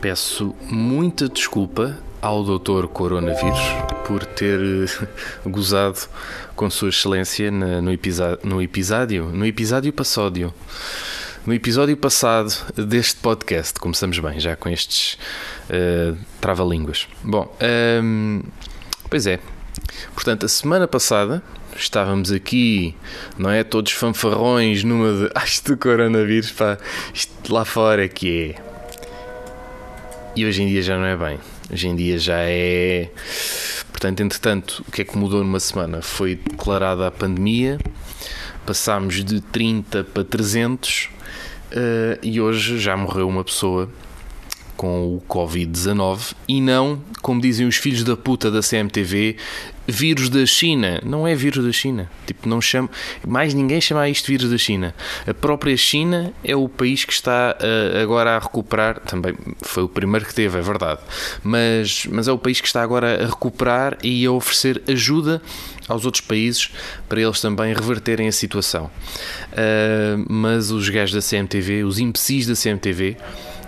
Peço muita desculpa ao Dr. Coronavírus por ter eh, gozado com Sua Excelência no, no episódio, no episódio passódio. No episódio passado deste podcast, começamos bem, já com estes eh, trava-línguas. Bom, ehm, pois é. Portanto, a semana passada estávamos aqui, não é? Todos fanfarrões numa de. Isto do coronavírus, pá, isto lá fora é que é. E hoje em dia já não é bem. Hoje em dia já é. Portanto, entretanto, o que é que mudou numa semana? Foi declarada a pandemia, passámos de 30 para 300 eh, e hoje já morreu uma pessoa com o Covid-19 e não, como dizem os filhos da puta da CMTV, vírus da China. Não é vírus da China. Tipo, não chama, mais ninguém chama isto vírus da China. A própria China é o país que está eh, agora a recuperar, também foi o primeiro que teve, é verdade, mas, mas é o país que está agora a recuperar e a oferecer ajuda aos outros países para eles também reverterem a situação. Eh, mas os gajos da CMTV, os imbecis da CMTV,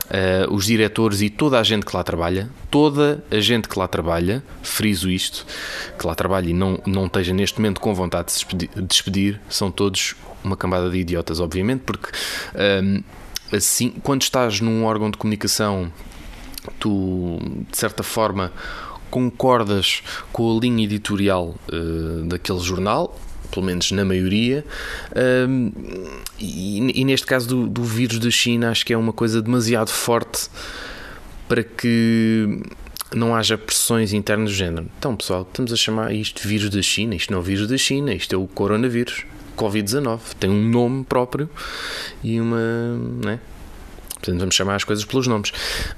Uh, os diretores e toda a gente que lá trabalha, toda a gente que lá trabalha, friso isto, que lá trabalha e não, não esteja neste momento com vontade de se despedir, despedir são todos uma cambada de idiotas, obviamente, porque um, assim, quando estás num órgão de comunicação, tu de certa forma concordas com a linha editorial uh, daquele jornal, pelo menos na maioria, um, e, e, neste caso do, do, vírus da China, acho que é uma coisa demasiado forte para que não haja pressões internas do género. Então, pessoal, estamos a chamar isto vírus da China, isto não é o vírus da China, isto é o coronavírus, Covid-19, tem um nome próprio e uma. Né? Portanto, vamos chamar as coisas pelos nomes.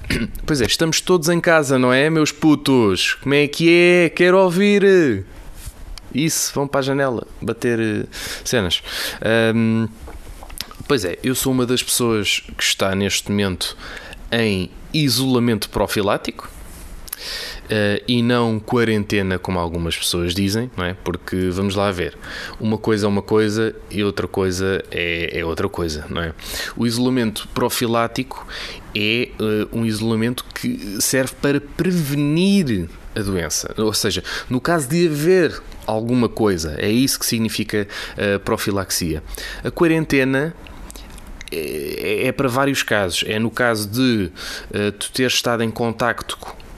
Pois é, estamos todos em casa, não é, meus putos? Como é que é? Quero ouvir! Isso, vão para a janela bater uh, cenas. Um, pois é, eu sou uma das pessoas que está neste momento em isolamento profilático uh, e não quarentena, como algumas pessoas dizem, não é? Porque vamos lá ver, uma coisa é uma coisa e outra coisa é, é outra coisa, não é? O isolamento profilático é uh, um isolamento que serve para prevenir a doença, ou seja, no caso de haver alguma coisa, é isso que significa uh, profilaxia. A quarentena é, é, para vários casos. É no caso de uh, tu ter estado em contacto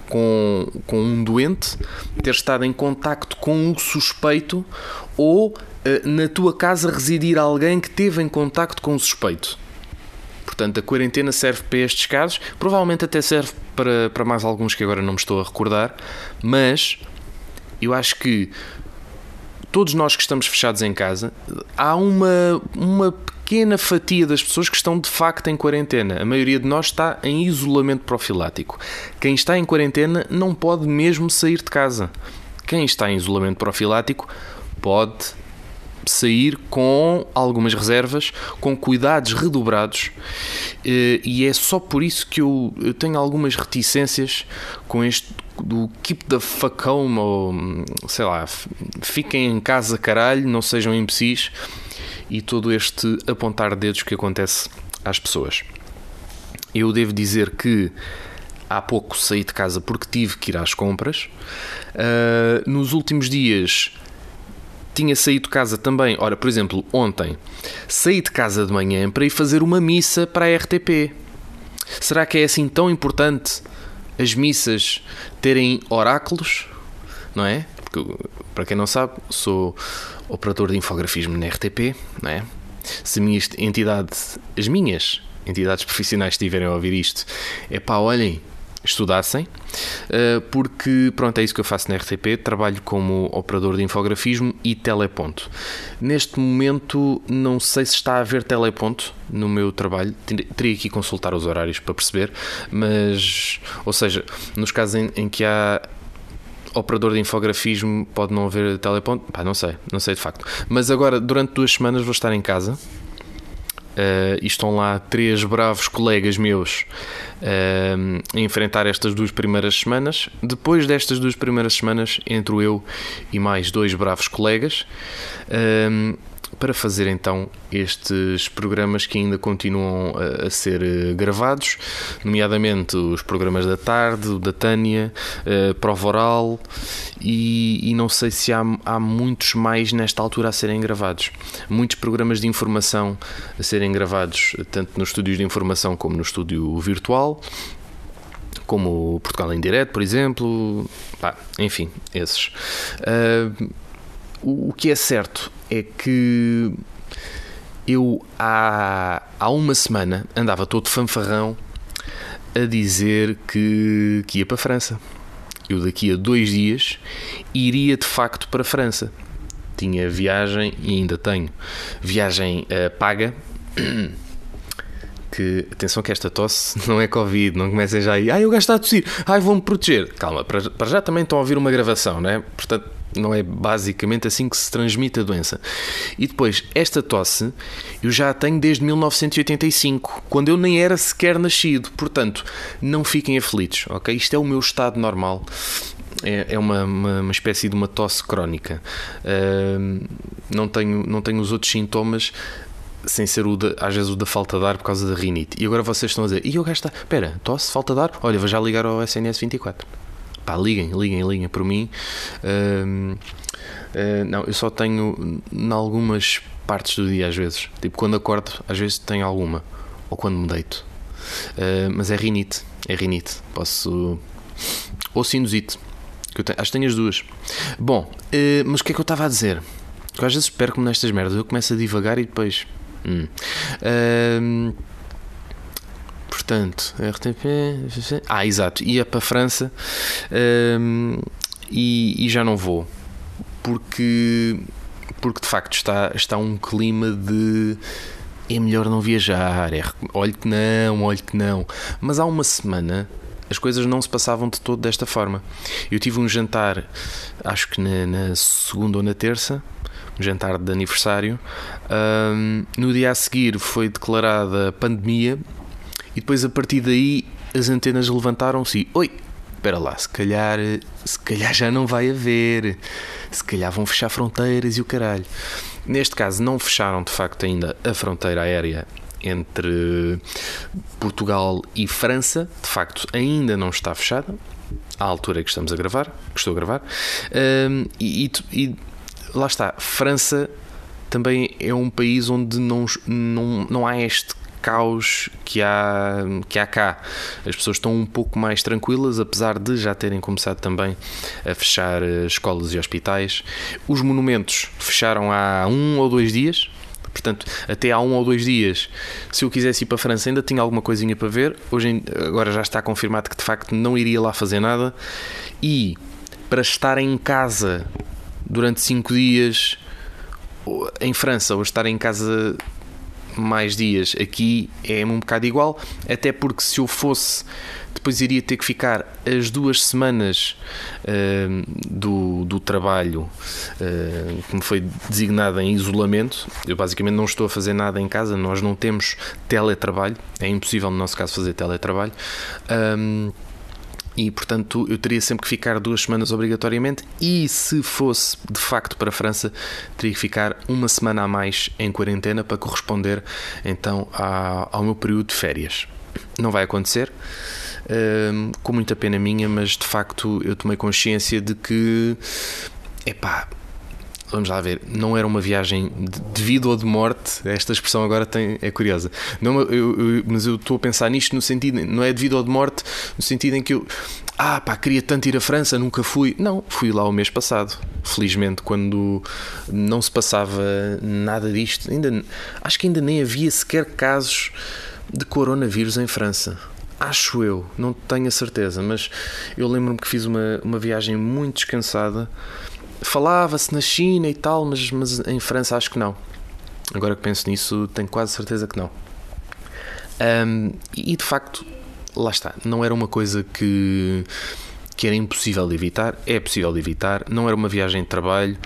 com, com um doente, ter estado em contacto com um suspeito ou uh, na tua casa residir alguém que teve em contacto com o suspeito. Portanto, a quarentena serve para estes casos, provavelmente até serve para, para mais alguns que agora não me estou a recordar, mas eu acho que todos nós que estamos fechados em casa, há uma, uma pequena fatia das pessoas que estão de facto em quarentena. A maioria de nós está em isolamento profilático. Quem está em quarentena não pode mesmo sair de casa. Quem está em isolamento profilático pode sair com algumas reservas, com cuidados redobrados, e é só por isso que eu tenho algumas reticências com este do keep the fuck home, ou sei lá, fiquem em casa caralho, não sejam imbecis, e todo este apontar dedos que acontece às pessoas. Eu devo dizer que há pouco saí de casa porque tive que ir às compras. Uh, nos últimos dias tinha saído de casa também. Ora, por exemplo, ontem saí de casa de manhã para ir fazer uma missa para a RTP. Será que é assim tão importante as missas terem oráculos? Não é? Porque, para quem não sabe, sou operador de infografismo na RTP, não é? Se a minha entidade, as minhas entidades profissionais estiverem a ouvir isto, é pá, olhem, estudassem, porque pronto, é isso que eu faço na RTP, trabalho como operador de infografismo e teleponto. Neste momento não sei se está a haver teleponto no meu trabalho, teria que consultar os horários para perceber, mas, ou seja, nos casos em, em que há operador de infografismo pode não haver teleponto, pá, não sei, não sei de facto. Mas agora, durante duas semanas vou estar em casa, Uh, e estão lá três bravos colegas meus uh, a enfrentar estas duas primeiras semanas. Depois destas duas primeiras semanas, entro eu e mais dois bravos colegas. Uh, para fazer então estes programas que ainda continuam a, a, ser eh, gravados, nomeadamente os programas da tarde, o da Tânia, uh, prova oral e, e, não sei se há, há muitos mais nesta altura a serem gravados. Muitos programas de informação a serem gravados, tanto nos estúdios de informação como no estúdio virtual como Portugal em Direto, por exemplo, enfim, esses. Uh, o, o que é certo é que eu há, há uma semana andava todo fanfarrão a dizer que, que ia para a França. Eu daqui a dois dias iria de facto para a França. Tinha viagem e ainda tenho viagem uh, paga. Que, atenção que esta tosse não é Covid, não comecem já aí, ai eu gasto a tossir, ai vou-me proteger. Calma, para, para já também estão a ouvir uma gravação, né? Portanto, não é basicamente assim que se transmite a doença. E depois, esta tosse eu já a tenho desde 1985, quando eu nem era sequer nascido. Portanto, não fiquem aflitos, ok? Isto é o meu estado normal. É, é uma, uma, uma espécie de uma tosse crónica. Uh, não, tenho, não tenho os outros sintomas sem ser o de, às vezes o da falta de ar por causa da rinite. E agora vocês estão a dizer, e eu gasto, espera, tosse, falta de ar? Olha, vou já ligar ao SNS 24 pá, liguem, liguem, liguem por mim. Uh, uh, não, eu só tenho em algumas partes do dia, às vezes. Tipo, quando acordo, às vezes tenho alguma. Ou quando me deito. Uh, mas é rinite. É rinite. Posso. Ou sinusite. Que tenho, acho que tenho as duas. Bom, uh, mas o que é que eu estava a dizer? Porque às vezes perco-me nestas merdas. Eu começo a divagar e depois. Hum. Portanto, RTP. Ah, exato, ia para a França um, e, e, já não vou porque, porque de facto está, está um clima de é melhor não viajar, é, olhe que não, olhe que não. Mas há uma semana as coisas não se passavam de todo desta forma. Eu tive um jantar, acho que na, na segunda ou na terça, um jantar de aniversário. Um, no dia a seguir foi declarada pandemia e depois a partir daí as antenas levantaram-se oi, espera lá, se calhar, se calhar já não vai haver, se calhar vão fechar fronteiras e o caralho. Neste caso não fecharam de facto ainda a fronteira aérea entre Portugal e França, de facto ainda não está fechada, à altura que estamos a gravar, que estou a gravar, um, e, e, e lá está, França também é um país onde não, não, não há este caos que há, que há cá. As pessoas estão um pouco mais tranquilas, apesar de já terem começado também a fechar eh, escolas e hospitais. Os monumentos fecharam há um ou dois dias. Portanto, até há um ou dois dias, se eu quisesse ir para a França, ainda tinha alguma coisinha para ver. Hoje, agora já está confirmado que de facto não iria lá fazer nada. E para estar em casa durante cinco dias em França ou estar em casa mais dias. Aqui é um bocado igual, até porque se eu fosse, depois iria ter que ficar as duas semanas uh, do, do trabalho uh, que me foi designado em isolamento. Eu basicamente não estou a fazer nada em casa, nós não temos teletrabalho, é impossível no nosso caso fazer teletrabalho. Um, e portanto eu teria sempre que ficar duas semanas obrigatoriamente. E se fosse de facto para a França teria que ficar uma semana a mais em quarentena para corresponder então ao meu período de férias. Não vai acontecer hum, com muita pena minha mas de facto eu tomei consciência de que epá, vamos lá ver, não era uma viagem de vida ou de morte, esta expressão agora tem, é curiosa, não, eu, eu, mas eu estou a pensar nisto no sentido, não é de vida ou de morte, no sentido em que eu, ah pá, queria tanto ir à França, nunca fui, não, fui lá o mês passado, felizmente, quando não se passava nada disto, ainda, acho que ainda nem havia sequer casos de coronavírus em França. Acho eu, não tenho a certeza, mas eu lembro-me que fiz uma, uma viagem muito descansada falava-se na China e tal, mas, mas em França acho que não. Agora que penso nisso, tenho quase certeza que não. Um, e de facto, lá está, não era uma coisa que, que era impossível de evitar, é possível de evitar, não era uma viagem de trabalho.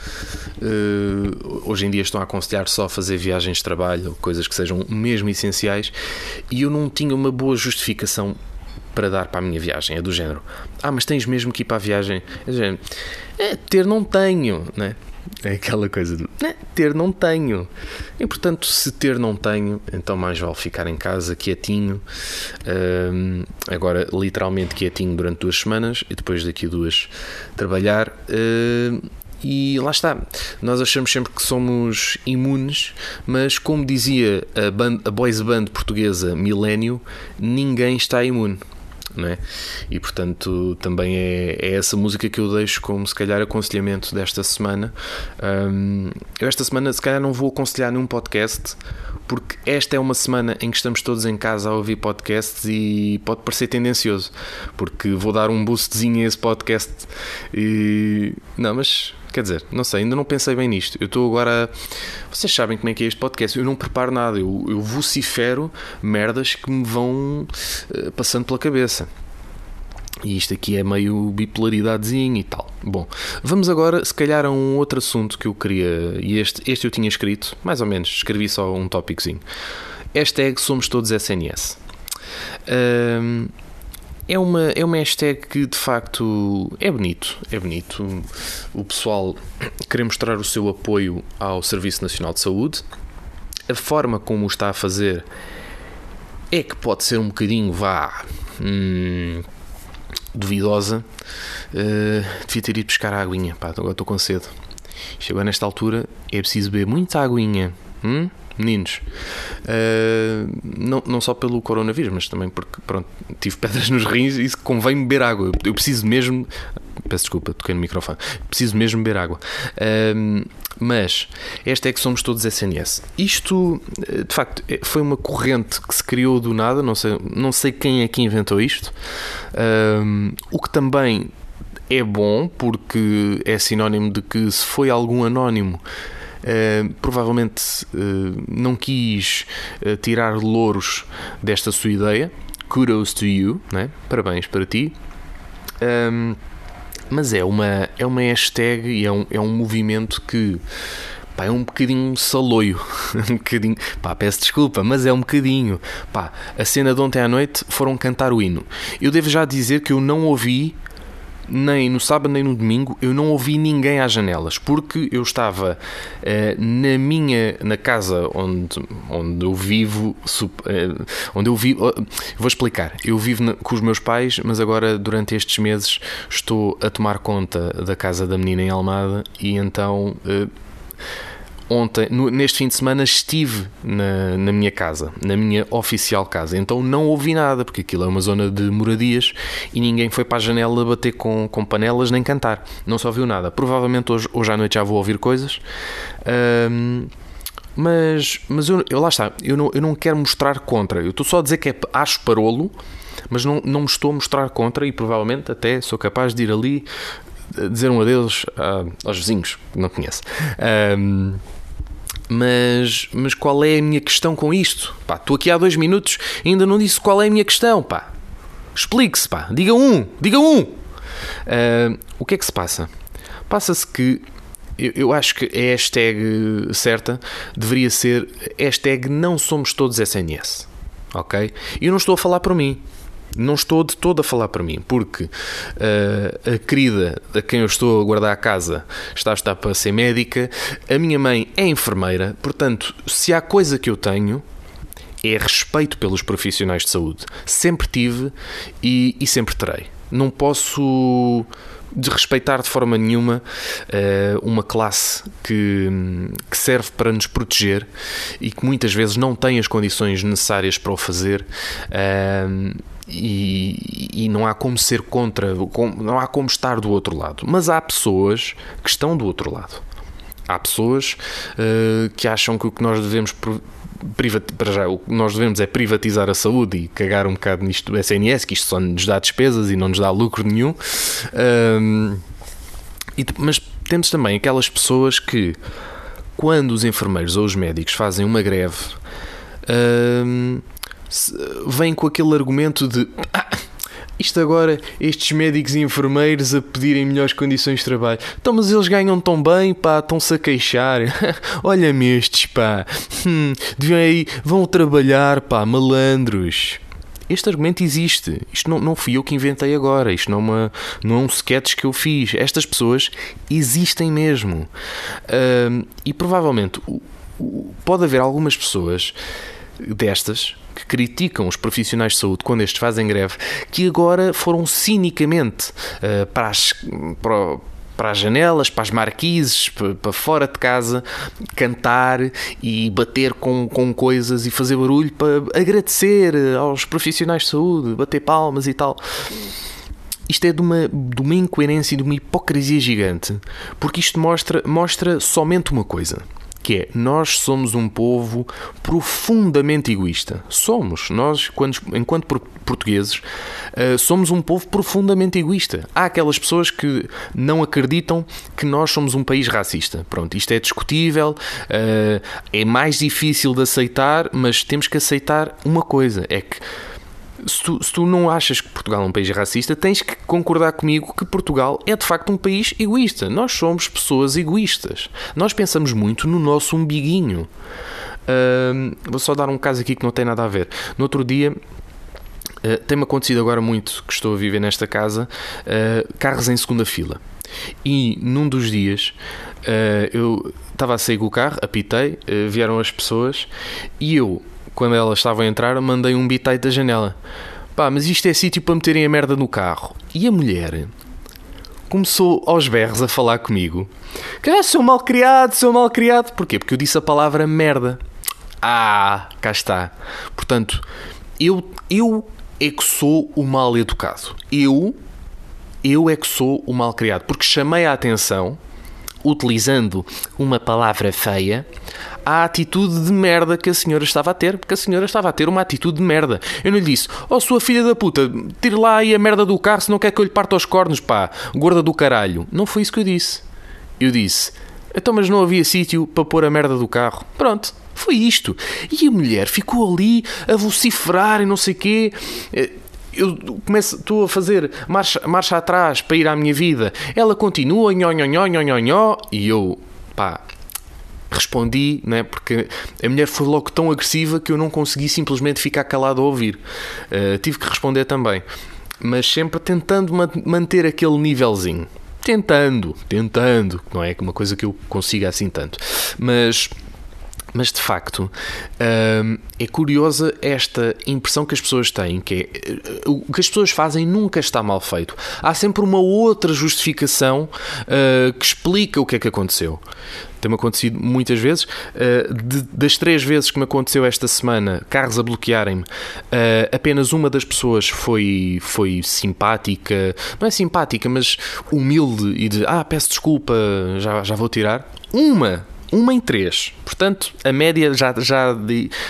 Uh, hoje em dia estão a aconselhar só fazer viagens de trabalho, coisas que sejam mesmo essenciais, e eu não tinha uma boa justificação para dar para a minha viagem. É do género: Ah, mas tens mesmo que ir para a viagem? É do género: É, ter não tenho, né? É aquela coisa de né, ter não tenho. E portanto, se ter não tenho, então mais vale ficar em casa quietinho. Um, agora, literalmente quietinho durante duas semanas e depois daqui a duas trabalhar. Um, e lá está, nós achamos sempre que somos imunes, mas como dizia a, band, a boys band portuguesa Milênio, ninguém está imune não é? E portanto também é, é, essa música que eu deixo como se calhar aconselhamento desta semana. Um, eu esta semana se calhar não vou aconselhar nenhum podcast porque esta é uma semana em que estamos todos em casa a ouvir podcasts e pode parecer tendencioso, porque vou dar um boostzinho a esse podcast e não, mas Quer dizer, não sei, ainda não pensei bem nisto. Eu estou agora. Vocês sabem como é que é este podcast. Eu não preparo nada. Eu, eu vocifero merdas que me vão uh, passando pela cabeça. E isto aqui é meio bipolaridadezinho e tal. Bom, vamos agora, se calhar, a um outro assunto que eu queria. E este, este eu tinha escrito, mais ou menos, escrevi só um tópicozinho. Hashtag Somos Todos SNS. Um, é uma, é uma hashtag que de facto é bonito, é bonito. O pessoal querer mostrar o seu apoio ao Serviço Nacional de Saúde. A forma como o está a fazer é que pode ser um bocadinho, vá, hum, duvidosa. Uh, devia ter ido pescar a aguinha, pá, agora estou com sede. Chegou nesta altura, é preciso beber muita aguinha. Hum? Meninos. Uh, não, não só pelo coronavírus, mas também porque pronto, tive pedras nos rins e isso convém beber água. Eu preciso mesmo. Peço desculpa, toquei no microfone. Preciso mesmo beber água. Uh, mas esta é que somos todos SNS. Isto, de facto, é, foi uma corrente que se criou do nada. Não sei, não sei quem é que inventou isto. Uh, o que também é bom porque é sinónimo de que se foi algum anónimo Uh, provavelmente uh, não quis uh, tirar louros desta sua ideia. Kudos to you, né? parabéns para ti. Um, mas é uma, é uma hashtag e é um, é um movimento que pá, é um bocadinho saloio. um bocadinho, pá, peço desculpa, mas é um bocadinho. Pá, a cena de ontem à noite foram cantar o hino. Eu devo já dizer que eu não ouvi nem no sábado nem no domingo eu não ouvi ninguém às janelas porque eu estava uh, na minha na casa onde onde eu vivo uh, onde eu vivo uh, vou explicar. Eu vivo na, com os meus pais mas agora durante estes meses estou a tomar conta da casa da menina em Almada e então ontem, no, neste fim de semana, estive na, na minha casa, na minha oficial casa. Então não ouvi nada, porque aquilo é uma zona de moradias e ninguém foi para a janela bater com, com panelas nem cantar. Não se ouviu nada. Provavelmente hoje, hoje à noite já vou ouvir coisas. Um, mas, mas eu, eu, lá está, eu não, eu não quero mostrar contra. Eu estou só a dizer que é, acho parolo, mas não, não me estou a mostrar contra e provavelmente até sou capaz de ir ali dizer um adeus uh, aos vizinhos que não conheço. Um, mas, mas qual é a minha questão com isto? Pá, estou aqui há dois minutos e ainda não disse qual é a minha questão, pá. Explique-se, pá. Diga um, diga um. Uh, o que é que se passa? Passa-se que eu, eu, acho que a hashtag certa deveria ser hashtag não somos todos SNS. Ok? E eu não estou a falar por mim não estou de todo a falar para mim, porque uh, a querida a quem eu estou a guardar a casa está a estar para ser médica, a minha mãe é enfermeira, portanto, se há coisa que eu tenho é respeito pelos profissionais de saúde. Sempre tive e, e sempre terei. Não posso de respeitar de forma nenhuma uh, uma classe que, que, serve para nos proteger e que muitas vezes não tem as condições necessárias para o fazer. E, e, não há como ser contra, não há como estar do outro lado. Mas há pessoas que estão do outro lado. Há pessoas uh, que acham que o que nós devemos para já, o que nós devemos é privatizar a saúde e cagar um bocado nisto do SNS, que isto só nos dá despesas e não nos dá lucro nenhum. Um, e, mas temos também aquelas pessoas que, quando os enfermeiros ou os médicos fazem uma greve, vêm com aquele argumento de. Ah, isto agora, estes médicos e enfermeiros a pedirem melhores condições de trabalho. Então, mas eles ganham tão bem, pá, estão-se a queixar. Olha-me estes, pá. Hum, deviam aí, vão trabalhar, pá, malandros. Este argumento existe. Isto não, não fui eu que inventei agora. Isto não é, uma, não é um sketch que eu fiz. Estas pessoas existem mesmo. Uh, e provavelmente pode haver algumas pessoas destas que criticam os profissionais de saúde quando estes fazem greve, que agora foram cinicamente uh, para, as, para, para as janelas, para as marquises, para fora de casa, cantar e bater com, com coisas e fazer barulho para agradecer aos profissionais de saúde, bater palmas e tal. Isto é de uma, de uma incoerência e de uma hipocrisia gigante, porque isto mostra, mostra somente uma coisa que é nós somos um povo profundamente egoísta. Somos, nós, quando, enquanto portugueses, uh, somos um povo profundamente egoísta. Há aquelas pessoas que não acreditam que nós somos um país racista. Pronto, isto é discutível, uh, é mais difícil de aceitar, mas temos que aceitar uma coisa: é que se tu, se tu não achas que Portugal é um país racista, tens que concordar comigo que Portugal é de facto um país egoísta. Nós somos pessoas egoístas. Nós pensamos muito no nosso umbiguinho. Uh, vou só dar um caso aqui que não tem nada a ver. No outro dia. Uh, tem-me acontecido agora muito que estou a viver nesta casa uh, carros em segunda fila e num dos dias uh, eu estava a sair com o carro, apitei, vieram as pessoas e eu quando elas estavam a entrar, mandei um bitite da janela. Pá, mas isto é sítio para meterem a merda no carro. E a mulher começou aos berros a falar comigo. Que ah, sou mal criado, sou mal criado. Porquê? Porque eu disse a palavra merda. Ah, cá está. Portanto, eu, eu é que sou o mal educado. Eu, eu é que sou o mal criado. Porque chamei a atenção, utilizando uma palavra feia, à atitude de merda que a senhora estava a ter, porque a senhora estava a ter uma atitude de merda. Eu não lhe disse, oh sua filha da puta, tire lá aí a merda do carro se não quer que eu lhe parta os cornos, pá, gorda do caralho. Não foi isso que eu disse. Eu disse, então mas não havia sítio para pôr a merda do carro. Pronto, foi isto. E a mulher ficou ali a vociferar e não sei quê eh, eu começo, estou a fazer marcha, marcha atrás para ir à minha vida. Ela continua, nhó, nhó, nhó, nhó, nhó, e eu, pá, respondi, né, porque a mulher foi logo tão agressiva que eu não consegui simplesmente ficar calado a ouvir. Uh, tive que responder também, mas sempre tentando manter aquele nívelzinho. Tentando, tentando, não é uma coisa que eu consiga assim tanto. Mas mas de facto hum, é curiosa esta impressão que as pessoas têm, que é eh, o que as pessoas fazem nunca está mal feito. Há sempre uma outra justificação uh, que explica o que é que aconteceu. Tem-me acontecido muitas vezes. De, das três vezes que me aconteceu esta semana, carros a bloquearem-me, apenas uma das pessoas foi, foi simpática, não é simpática, mas humilde e de ah, peço desculpa, já, já vou tirar. Uma uma em três. Portanto, a média já, já,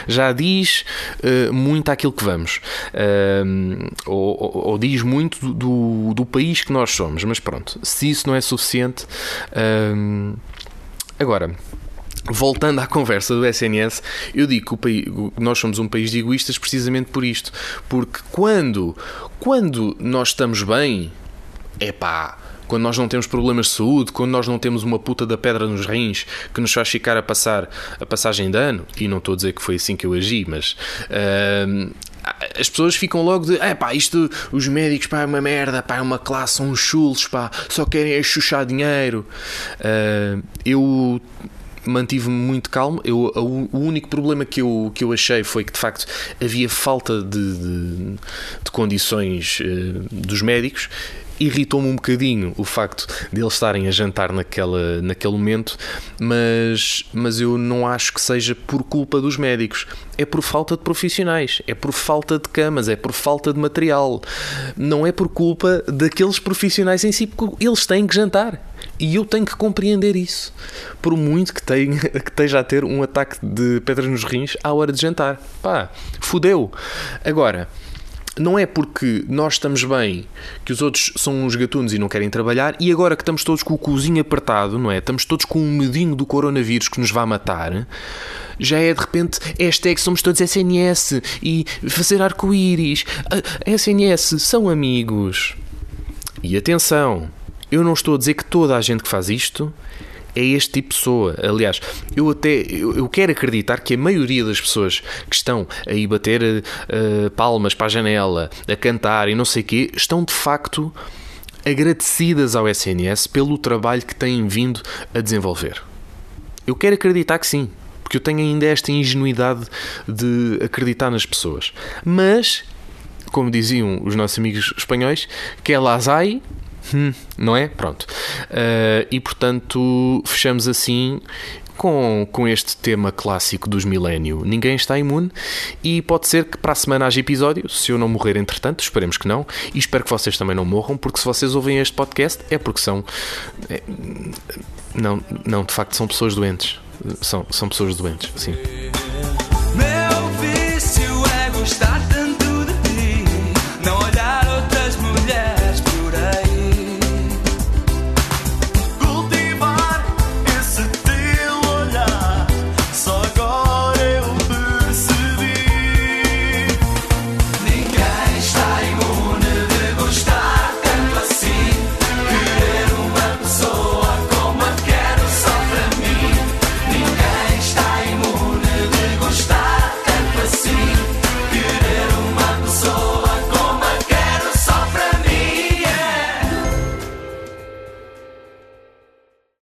já diz uh, muito aquilo que vamos. Uh, ou, ou, diz muito do, do país que nós somos. Mas pronto, se isso não é suficiente. Uh, agora. Voltando à conversa do SNS, eu digo que país, nós somos um país de egoístas precisamente por isto. Porque quando, quando nós estamos bem, é pá quando nós não temos problemas de saúde, quando nós não temos uma puta da pedra nos rins que nos faz ficar a passar a passagem de ano, e não estou a dizer que foi assim que eu agi, mas uh, as pessoas ficam logo de é pá, isto, os médicos pá, é uma merda, pá, é uma classe, são uns chulos, pá, só querem é chuchar dinheiro. Uh, eu mantive-me muito calmo. Eu, o único problema que eu, que eu achei foi que de facto havia falta de, de, de condições uh, dos médicos irritou-me um bocadinho o facto de eles estarem a jantar naquela, naquele momento, mas, mas eu não acho que seja por culpa dos médicos. É por falta de profissionais, é por falta de camas, é por falta de material. Não é por culpa daqueles profissionais em si, porque eles têm que jantar. E eu tenho que compreender isso. Por muito que, tenha, que esteja a ter um ataque de pedras nos rins à hora de jantar. Pá, fudeu. Agora não é porque nós estamos bem que os outros são uns gatunos e não querem trabalhar e agora que estamos todos com o cozinho apertado, não é? Estamos todos com um medinho do coronavírus que nos vai matar. Já é de repente hashtag somos todos SNS e fazer arco-íris. SNS são amigos. E atenção, eu não estou a dizer que toda a gente que faz isto é este tipo de pessoa. Aliás, eu até eu, quero acreditar que a maioria das pessoas que estão aí bater uh, palmas para a janela, a cantar e não sei o quê, estão de facto agradecidas ao SNS pelo trabalho que têm vindo a desenvolver. Eu quero acreditar que sim, porque eu tenho ainda esta ingenuidade de acreditar nas pessoas. Mas, como diziam os nossos amigos espanhóis, que é las hay, hum, não é? Pronto. Uh, e portanto, fechamos assim com, com este tema clássico dos milénio. Ninguém está imune e pode ser que para a semana haja episódio, se eu não morrer entretanto, esperemos que não, e espero que vocês também não morram, porque se vocês ouvem este podcast é porque são. É, não, não, de facto são pessoas doentes. São, são pessoas doentes, sim.